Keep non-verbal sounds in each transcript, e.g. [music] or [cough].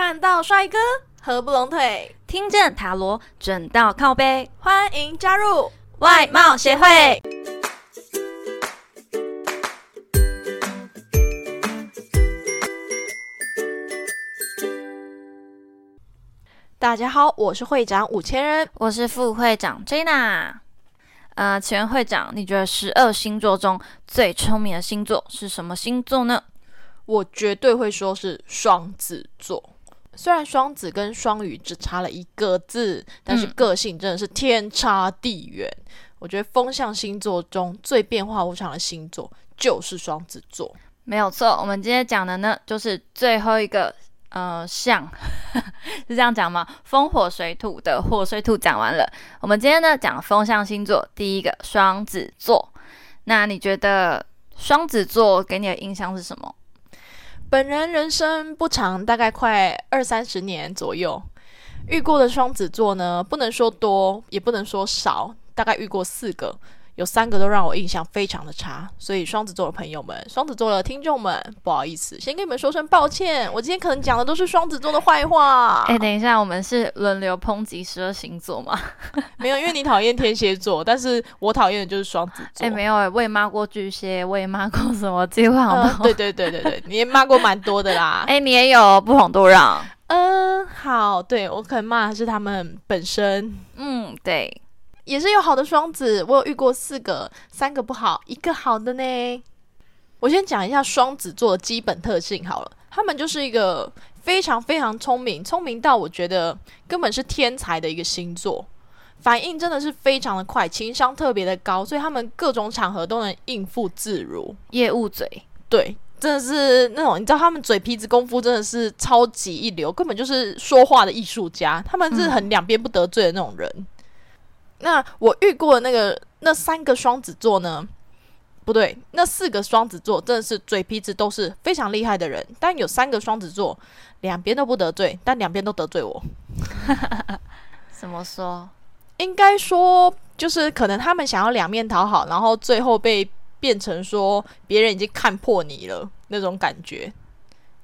看到帅哥合不拢腿，听见塔罗准到靠背，欢迎加入外貌协会。大家好，我是会长五千人，我是副会长 Jana。呃，请问会长，你觉得十二星座中最聪明的星座是什么星座呢？我绝对会说是双子座。虽然双子跟双鱼只差了一个字，但是个性真的是天差地远。我觉得风象星座中最变化无常的星座就是双子座，没有错。我们今天讲的呢，就是最后一个。呃，象 [laughs] 是这样讲吗？风火水土的火水土讲完了，我们今天呢讲风象星座，第一个双子座。那你觉得双子座给你的印象是什么？本人人生不长，大概快二三十年左右，遇过的双子座呢，不能说多，也不能说少，大概遇过四个。有三个都让我印象非常的差，所以双子座的朋友们、双子座的听众们，不好意思，先跟你们说声抱歉。我今天可能讲的都是双子座的坏话。哎，等一下，我们是轮流抨击十二星座吗？没有，因为你讨厌天蝎座，但是我讨厌的就是双子座。哎，没有，我也骂过巨蟹，我也骂过什么计划好对对对对对，你也骂过蛮多的啦。[laughs] 哎，你也有不遑多让。嗯，好，对我可能骂的是他们本身。嗯，对。也是有好的双子，我有遇过四个，三个不好，一个好的呢。我先讲一下双子座的基本特性好了，他们就是一个非常非常聪明，聪明到我觉得根本是天才的一个星座，反应真的是非常的快，情商特别的高，所以他们各种场合都能应付自如。业务嘴，对，真的是那种你知道，他们嘴皮子功夫真的是超级一流，根本就是说话的艺术家，他们是很两边不得罪的那种人。那我遇过的那个那三个双子座呢？不对，那四个双子座真的是嘴皮子都是非常厉害的人，但有三个双子座两边都不得罪，但两边都得罪我。[laughs] 怎么说？应该说就是可能他们想要两面讨好，然后最后被变成说别人已经看破你了那种感觉。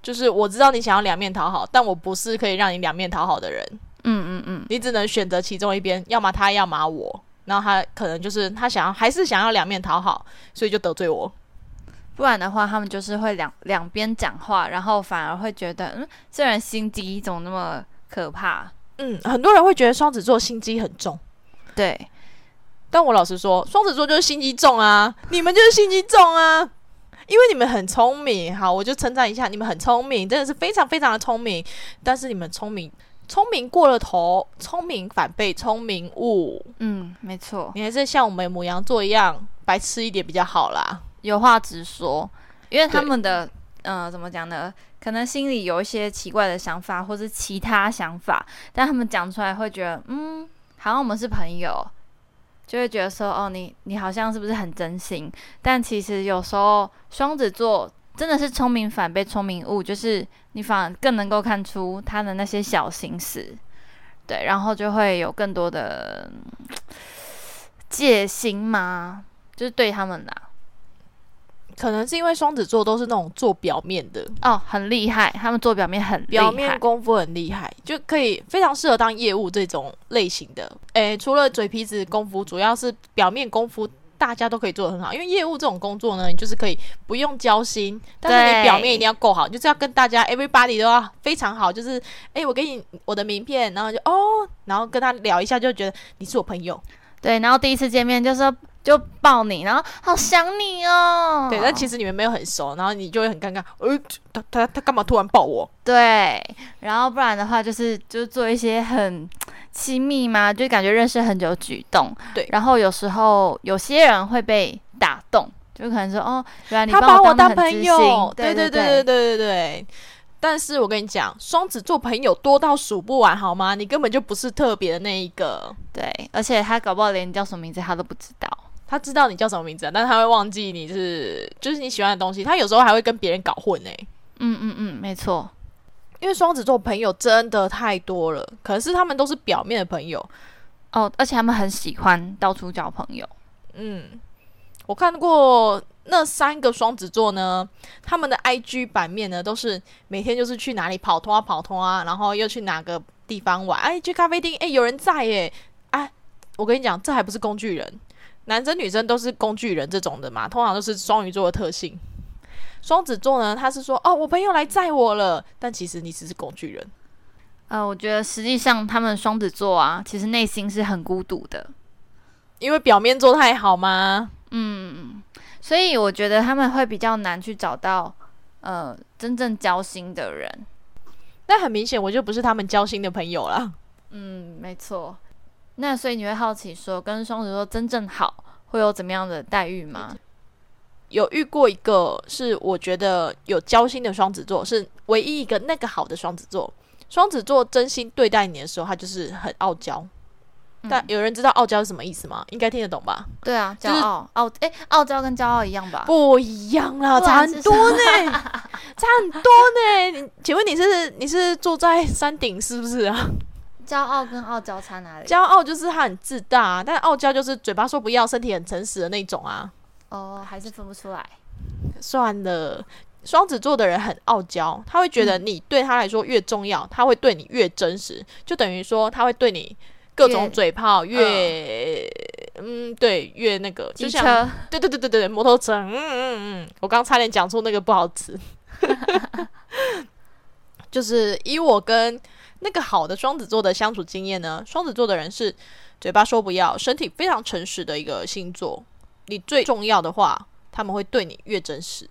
就是我知道你想要两面讨好，但我不是可以让你两面讨好的人。嗯嗯嗯，你只能选择其中一边，要么他，要么我。然后他可能就是他想要，还是想要两面讨好，所以就得罪我。不然的话，他们就是会两两边讲话，然后反而会觉得，嗯，这人心机怎么那么可怕？嗯，很多人会觉得双子座心机很重。对，但我老实说，双子座就是心机重啊，你们就是心机重啊，因为你们很聪明。好，我就称赞一下，你们很聪明，真的是非常非常的聪明。但是你们聪明。聪明过了头，聪明反被聪明误。嗯，没错，你还是像我们母羊座一样白痴一点比较好啦。有话直说，因为他们的呃，怎么讲呢？可能心里有一些奇怪的想法，或是其他想法，但他们讲出来会觉得，嗯，好像我们是朋友，就会觉得说，哦，你你好像是不是很真心？但其实有时候双子座。真的是聪明反被聪明误，就是你反而更能够看出他的那些小心思，对，然后就会有更多的戒心嘛？就是对他们啦，可能是因为双子座都是那种做表面的哦，很厉害，他们做表面很表面功夫很厉害，就可以非常适合当业务这种类型的。诶，除了嘴皮子功夫，主要是表面功夫。大家都可以做的很好，因为业务这种工作呢，你就是可以不用交心，但是你表面一定要够好，就是要跟大家 everybody 都要非常好，就是哎，我给你我的名片，然后就哦，然后跟他聊一下，就觉得你是我朋友，对，然后第一次见面就说就抱你，然后好想你哦，对，但其实你们没有很熟，然后你就会很尴尬，呃，他他他干嘛突然抱我？对，然后不然的话就是就是做一些很。亲密嘛？就感觉认识很久举动，对。然后有时候有些人会被打动，就可能说哦，原来你他把我当朋友，对对对对对对对。但是我跟你讲，双子座朋友多到数不完，好吗？你根本就不是特别的那一个。对，而且他搞不好连你叫什么名字他都不知道。他知道你叫什么名字，但他会忘记你是就是你喜欢的东西。他有时候还会跟别人搞混呢。嗯嗯嗯，没错。因为双子座朋友真的太多了，可是他们都是表面的朋友哦，而且他们很喜欢到处交朋友。嗯，我看过那三个双子座呢，他们的 IG 版面呢，都是每天就是去哪里跑通啊跑通啊，然后又去哪个地方玩，哎，去咖啡厅，哎，有人在耶，哎，我跟你讲，这还不是工具人，男生女生都是工具人这种的嘛，通常都是双鱼座的特性。双子座呢，他是说，哦，我朋友来载我了，但其实你只是工具人。呃，我觉得实际上他们双子座啊，其实内心是很孤独的，因为表面做太好吗？嗯，所以我觉得他们会比较难去找到呃真正交心的人。那很明显，我就不是他们交心的朋友了。嗯，没错。那所以你会好奇说，跟双子座真正好会有怎么样的待遇吗？有遇过一个是我觉得有交心的双子座，是唯一一个那个好的双子座。双子座真心对待你的时候，他就是很傲娇。但有人知道傲娇是什么意思吗？应该听得懂吧？对啊，骄傲傲哎，傲娇跟骄傲一样吧？不一样啦，差很多呢，差很多呢。你请问你是你是住在山顶是不是啊？骄傲跟傲娇差哪里？骄傲就是他很自大，但傲娇就是嘴巴说不要，身体很诚实的那种啊。哦，还是分不出来。算了。双子座的人很傲娇，他会觉得你对他来说越重要，他会对你越真实，就等于说他会对你各种嘴炮越嗯对越那个，就像对对对对对摩托车嗯嗯嗯，我刚差点讲出那个不好词，[laughs] 就是以我跟那个好的双子座的相处经验呢，双子座的人是嘴巴说不要，身体非常诚实的一个星座，你最重要的话，他们会对你越真实。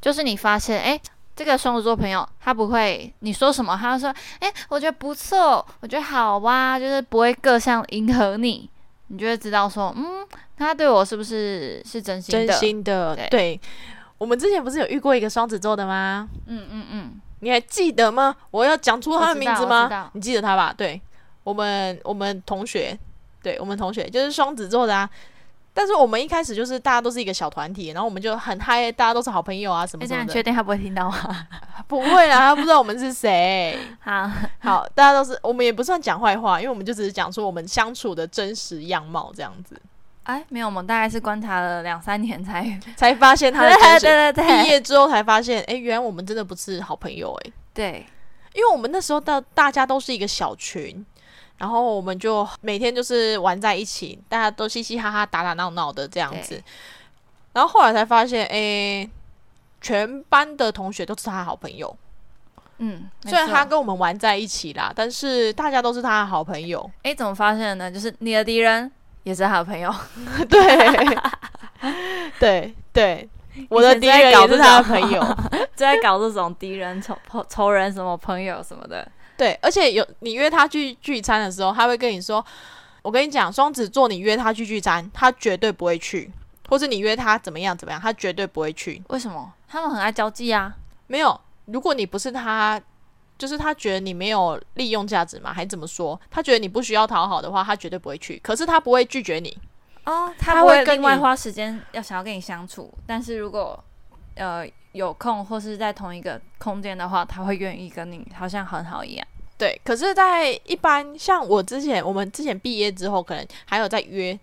就是你发现，哎，这个双子座朋友他不会你说什么，他就说，哎，我觉得不错，我觉得好哇，就是不会各项迎合你，你就会知道说，嗯，他对我是不是是真心的？真心的，对。我们之前不是有遇过一个双子座的吗？嗯嗯嗯，你还记得吗？我要讲出他的名字吗？你记得他吧？对，我们我们同学，对我们同学就是双子座的啊。但是我们一开始就是大家都是一个小团体，然后我们就很嗨，大家都是好朋友啊什么什么的。确定他不会听到吗？[laughs] 不会啦，他不知道我们是谁。[laughs] 好好，大家都是，我们也不算讲坏话，因为我们就只是讲出我们相处的真实样貌这样子。哎，没有，我们大概是观察了两三年才 [laughs] 才发现他的真实。对对对，毕业之后才发现，哎，原来我们真的不是好朋友哎。对，因为我们那时候的大家都是一个小群。然后我们就每天就是玩在一起，大家都嘻嘻哈哈、打打闹闹的这样子。然后后来才发现，哎，全班的同学都是他好朋友。嗯，虽然他跟我们玩在一起啦，但是大家都是他的好朋友。哎，怎么发现的呢？就是你的敌人也是他的朋友。[laughs] 对，对对，我的敌人也是他的朋友，就 [laughs] 在搞这种敌人、仇仇人什么朋友什么的。对，而且有你约他去聚餐的时候，他会跟你说：“我跟你讲，双子座你约他去聚餐，他绝对不会去；或是你约他怎么样怎么样，他绝对不会去。为什么？他们很爱交际啊。没有，如果你不是他，就是他觉得你没有利用价值嘛，还怎么说？他觉得你不需要讨好的话，他绝对不会去。可是他不会拒绝你哦，他会另外花时间要想要跟你相处。但是如果呃。有空或是在同一个空间的话，他会愿意跟你，好像很好一样。对，可是，在一般像我之前，我们之前毕业之后，可能还有在约，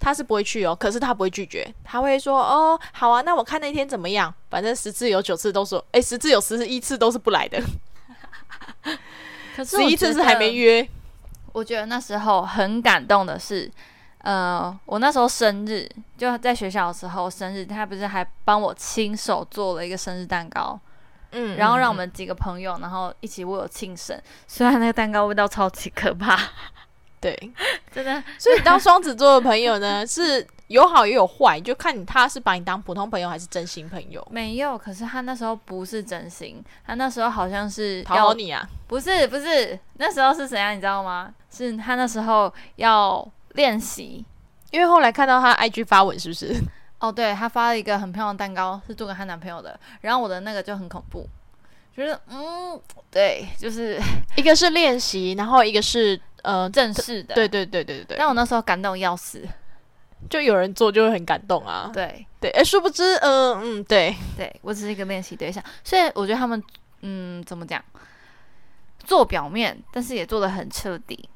他是不会去哦。可是他不会拒绝，他会说：“哦，好啊，那我看那天怎么样？反正十次有九次都说，哎，十次有十一次都是不来的。可是十一次是还没约。我觉得那时候很感动的是。呃，我那时候生日就在学校的时候生日，他不是还帮我亲手做了一个生日蛋糕，嗯，然后让我们几个朋友，然后一起为我庆生。虽然那个蛋糕味道超级可怕，[laughs] 对，真的。所以当双子座的朋友呢，[laughs] 是有好也有坏，就看你他是把你当普通朋友还是真心朋友。没有，可是他那时候不是真心，他那时候好像是讨好你啊？不是，不是，那时候是怎样，你知道吗？是他那时候要。练习，因为后来看到他 IG 发文，是不是？哦，对她发了一个很漂亮的蛋糕，是做给她男朋友的。然后我的那个就很恐怖，就是嗯，对，就是一个是练习，然后一个是呃正式的。对对对对对。但我那时候感动要死，就有人做就会很感动啊。对对，哎，殊不知，嗯嗯，对对，我只是一个练习对象，所以我觉得他们嗯，怎么讲，做表面，但是也做的很彻底。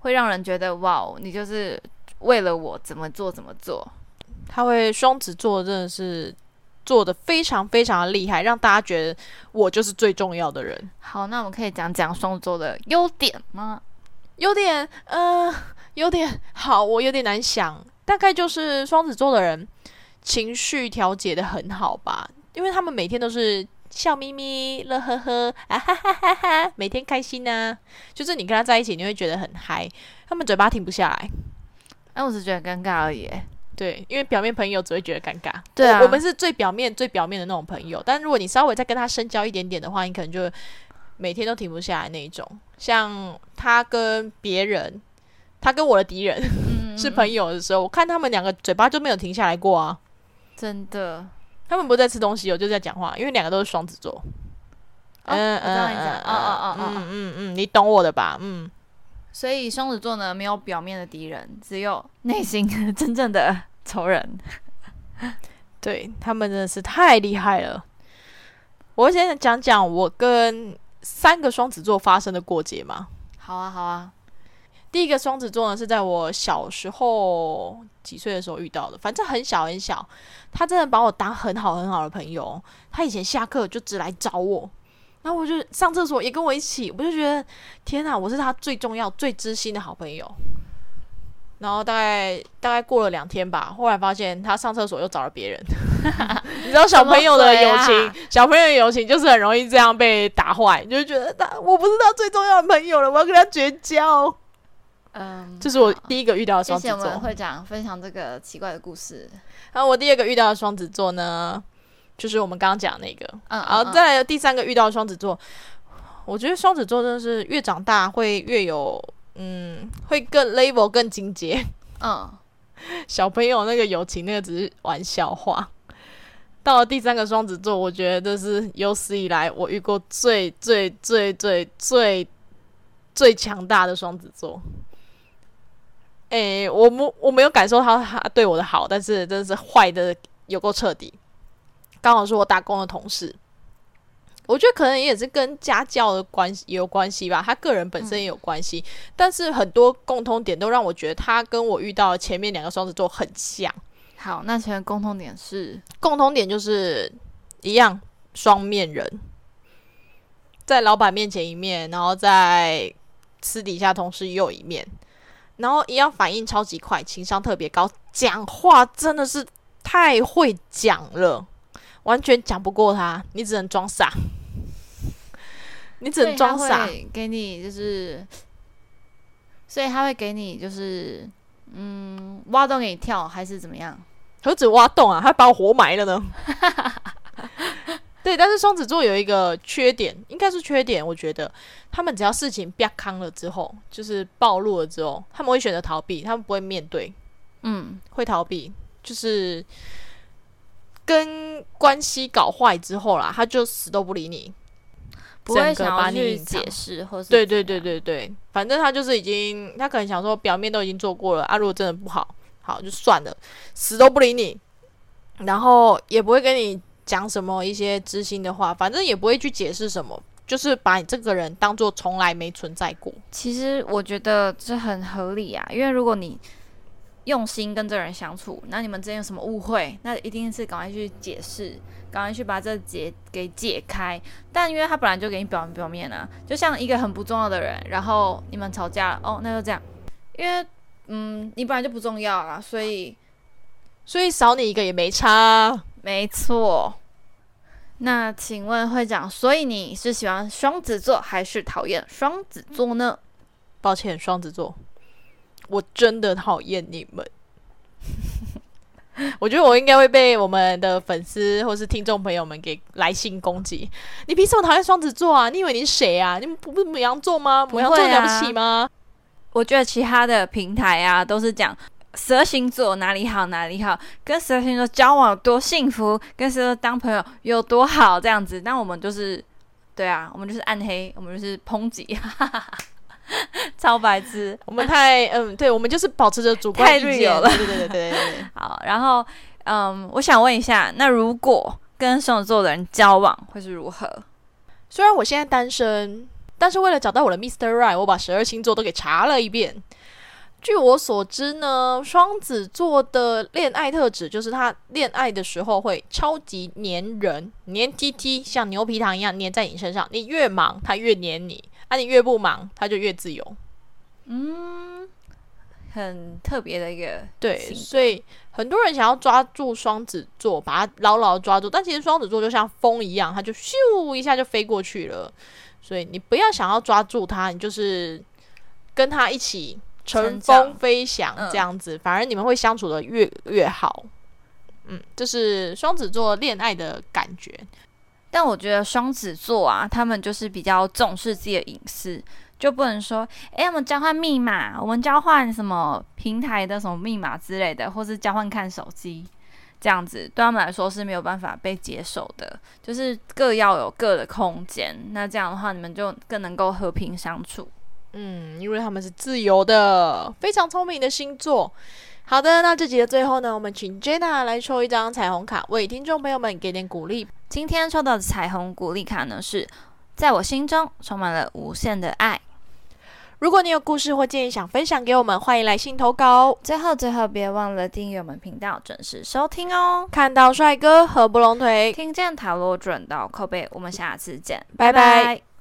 会让人觉得哇，你就是为了我怎么做怎么做。他会双子座真的是做的非常非常的厉害，让大家觉得我就是最重要的人。好，那我们可以讲讲双子座的优点吗？优点，呃，有点好，我有点难想。大概就是双子座的人情绪调节的很好吧，因为他们每天都是笑眯眯、乐呵呵啊哈哈哈哈，每天开心呢、就是你跟他在一起，你会觉得很嗨，他们嘴巴停不下来。哎，我只觉得尴尬而已。对，因为表面朋友只会觉得尴尬。对啊我我们是最表面、最表面的那种朋友。但如果你稍微再跟他深交一点点的话，你可能就每天都停不下来那一种。像他跟别人，他跟我的敌人 [laughs] 嗯，是朋友的时候，我看他们两个嘴巴就没有停下来过啊。真的。他们不是在吃东西哦，就在讲话，因为两个都是双子座。哦我知道你讲，哦哦哦嗯哦。嗯嗯，你懂我的吧？嗯，所以双子座呢，没有表面的敌人，只有内心真正的仇人。对他们真的是太厉害了。我先讲讲我跟三个双子座发生的过节嘛。好啊，好啊。第一个双子座呢，是在我小时候几岁的时候遇到的，反正很小很小。他真的把我当很好很好的朋友。他以前下课就只来找我，然后我就上厕所也跟我一起，我就觉得天哪，我是他最重要、最知心的好朋友。然后大概大概过了两天吧，后来发现他上厕所又找了别人。[laughs] 你知道小朋友的友情，会小朋友的友情就是很容易这样被打坏，你就觉得他我不是他最重要的朋友了，我要跟他绝交。嗯，这是我第一个遇到的谢谢我们双子座。会长分享这个奇怪的故事。然后我第二个遇到的双子座呢，就是我们刚刚讲那个。嗯，然后嗯再来第三个遇到双子座，我觉得双子座真的是越长大会越有，嗯，会更 level 更精阶。嗯，[laughs] 小朋友那个友情那个只是玩笑话。到了第三个双子座，我觉得这是有史以来我遇过最最最最最最强大的双子座。诶、我没我没有感受到他对我的好，但是真的是坏的有够彻底。刚好是我打工的同事，我觉得可能也是跟家教的关系也有关系吧，他个人本身也有关系。但是很多共通点都让我觉得他跟我遇到前面两个双子座很像。好，那请问共通点是？共通点就是一样，双面人，在老板面前一面，然后在私底下同事又一面，然后一样反应超级快，情商特别高，讲话真的是太会讲了，完全讲不过他，你只能装傻，你只能装傻。给你就是，所以他会给你就是，嗯，挖洞给你跳，还是怎么样？何止挖洞啊，还把我活埋了呢。[laughs] 对，但是双子座有一个缺点，应该是缺点。我觉得他们只要事情变康了之后，就是暴露了之后，他们会选择逃避，他们不会面对，嗯，会逃避，就是跟关系搞坏之后啦，他就死都不理你。不会想把想要去你解释，或是对对对对对，反正他就是已经，他可能想说表面都已经做过了啊，如果真的不好，好就算了，死都不理你，然后也不会跟你讲什么一些知心的话，反正也不会去解释什么，就是把你这个人当做从来没存在过。其实我觉得这很合理啊，因为如果你用心跟这人相处，那你们之间有什么误会，那一定是赶快去解释，赶快去把这结给解开。但因为他本来就给你表面表面啊，就像一个很不重要的人，然后你们吵架了，哦，那就这样，因为嗯，你本来就不重要啊，所以所以少你一个也没差。没错。那请问会长，所以你是喜欢双子座还是讨厌双子座呢？抱歉，双子座，我真的讨厌你们。[laughs] 我觉得我应该会被我们的粉丝或是听众朋友们给来信攻击。你凭什么讨厌双子座啊？你以为你是谁啊？你们不是母羊座吗？母羊座了不起吗？我觉得其他的平台啊，都是讲十二星座哪里好哪里好，跟十二星座交往多幸福，跟十二当朋友有多好这样子。那我们就是，对啊，我们就是暗黑，我们就是抨击，[laughs] 超白痴。[laughs] 我们太嗯，对，我们就是保持着主观太意见了 [laughs] 对对对对对对对。好，然后嗯，我想问一下，那如果跟双子座的人交往会是如何？虽然我现在单身，但是为了找到我的 Mr. Right，我把十二星座都给查了一遍。据我所知呢，双子座的恋爱特质就是他恋爱的时候会超级黏人，黏 T T，像牛皮糖一样黏在你身上。你越忙，他越黏你；啊，你越不忙，他就越自由。嗯，很特别的一个对，所以很多人想要抓住双子座，把它牢牢抓住，但其实双子座就像风一样，它就咻一下就飞过去了。所以你不要想要抓住它，你就是跟他一起乘风飞翔嗯这样子，反而你们会相处的越越好。嗯，这是双子座恋爱的感觉。但我觉得双子座啊，他们就是比较重视自己的隐私，就不能说，诶，我们交换密码，我们交换什么平台的什么密码之类的，或是交换看手机，这样子对他们来说是没有办法被接受的。就是各要有各的空间，那这样的话，你们就更能够和平相处。嗯，因为他们是自由的，非常聪明的星座。好的，那这集的最后呢，我们请 Jenna 来抽一张彩虹卡，为听众朋友们给点鼓励。今天抽到的彩虹鼓励卡呢，是在我心中充满了无限的爱。如果你有故事或建议想分享给我们，欢迎来信投稿。最后，最后别忘了订阅我们频道，准时收听哦。看到帅哥合不拢腿，听见塔罗准到扣背，我们下次见，拜拜拜